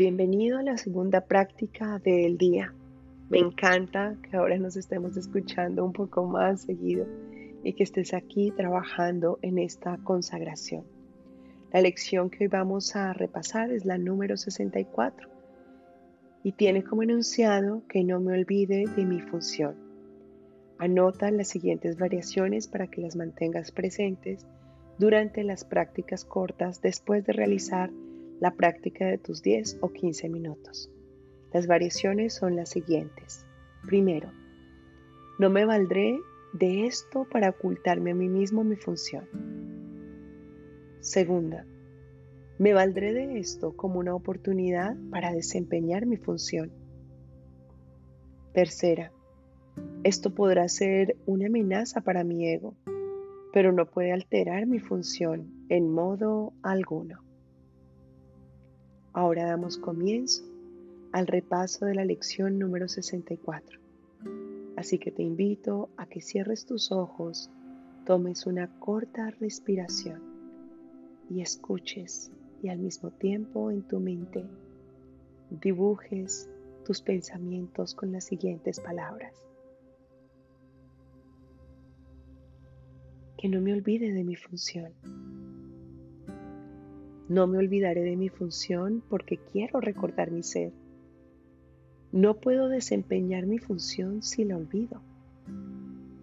Bienvenido a la segunda práctica del día. Me encanta que ahora nos estemos escuchando un poco más seguido y que estés aquí trabajando en esta consagración. La lección que hoy vamos a repasar es la número 64 y tiene como enunciado que no me olvide de mi función. Anota las siguientes variaciones para que las mantengas presentes durante las prácticas cortas después de realizar la práctica de tus 10 o 15 minutos. Las variaciones son las siguientes. Primero, no me valdré de esto para ocultarme a mí mismo mi función. Segunda, me valdré de esto como una oportunidad para desempeñar mi función. Tercera, esto podrá ser una amenaza para mi ego, pero no puede alterar mi función en modo alguno. Ahora damos comienzo al repaso de la lección número 64. Así que te invito a que cierres tus ojos, tomes una corta respiración y escuches y al mismo tiempo en tu mente dibujes tus pensamientos con las siguientes palabras. Que no me olvide de mi función no me olvidaré de mi función porque quiero recordar mi ser. No puedo desempeñar mi función si la olvido.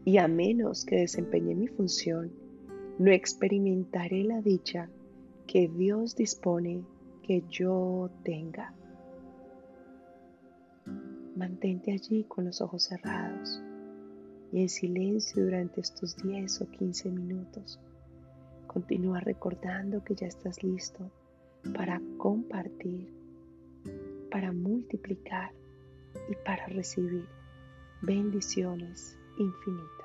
Y a menos que desempeñe mi función, no experimentaré la dicha que Dios dispone que yo tenga. Mantente allí con los ojos cerrados y en silencio durante estos 10 o 15 minutos Continúa recordando que ya estás listo para compartir, para multiplicar y para recibir bendiciones infinitas.